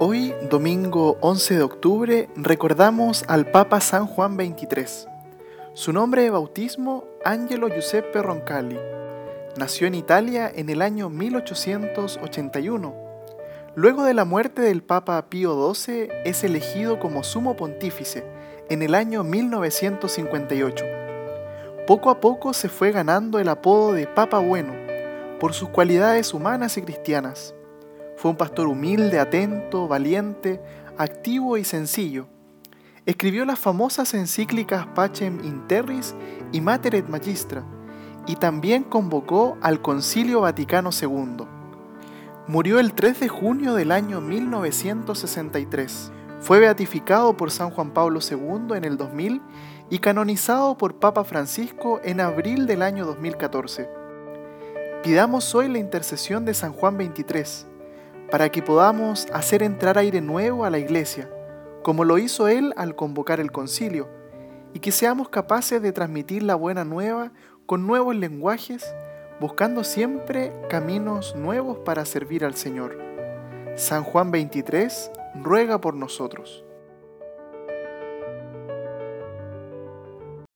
Hoy, domingo 11 de octubre, recordamos al Papa San Juan XXIII. Su nombre de bautismo, Angelo Giuseppe Roncalli. Nació en Italia en el año 1881. Luego de la muerte del Papa Pío XII, es elegido como sumo pontífice en el año 1958. Poco a poco se fue ganando el apodo de Papa Bueno por sus cualidades humanas y cristianas fue un pastor humilde, atento, valiente, activo y sencillo. Escribió las famosas encíclicas Pacem Interris y Mater et Magistra, y también convocó al Concilio Vaticano II. Murió el 3 de junio del año 1963. Fue beatificado por San Juan Pablo II en el 2000 y canonizado por Papa Francisco en abril del año 2014. Pidamos hoy la intercesión de San Juan XXIII para que podamos hacer entrar aire nuevo a la iglesia, como lo hizo Él al convocar el concilio, y que seamos capaces de transmitir la buena nueva con nuevos lenguajes, buscando siempre caminos nuevos para servir al Señor. San Juan 23 ruega por nosotros.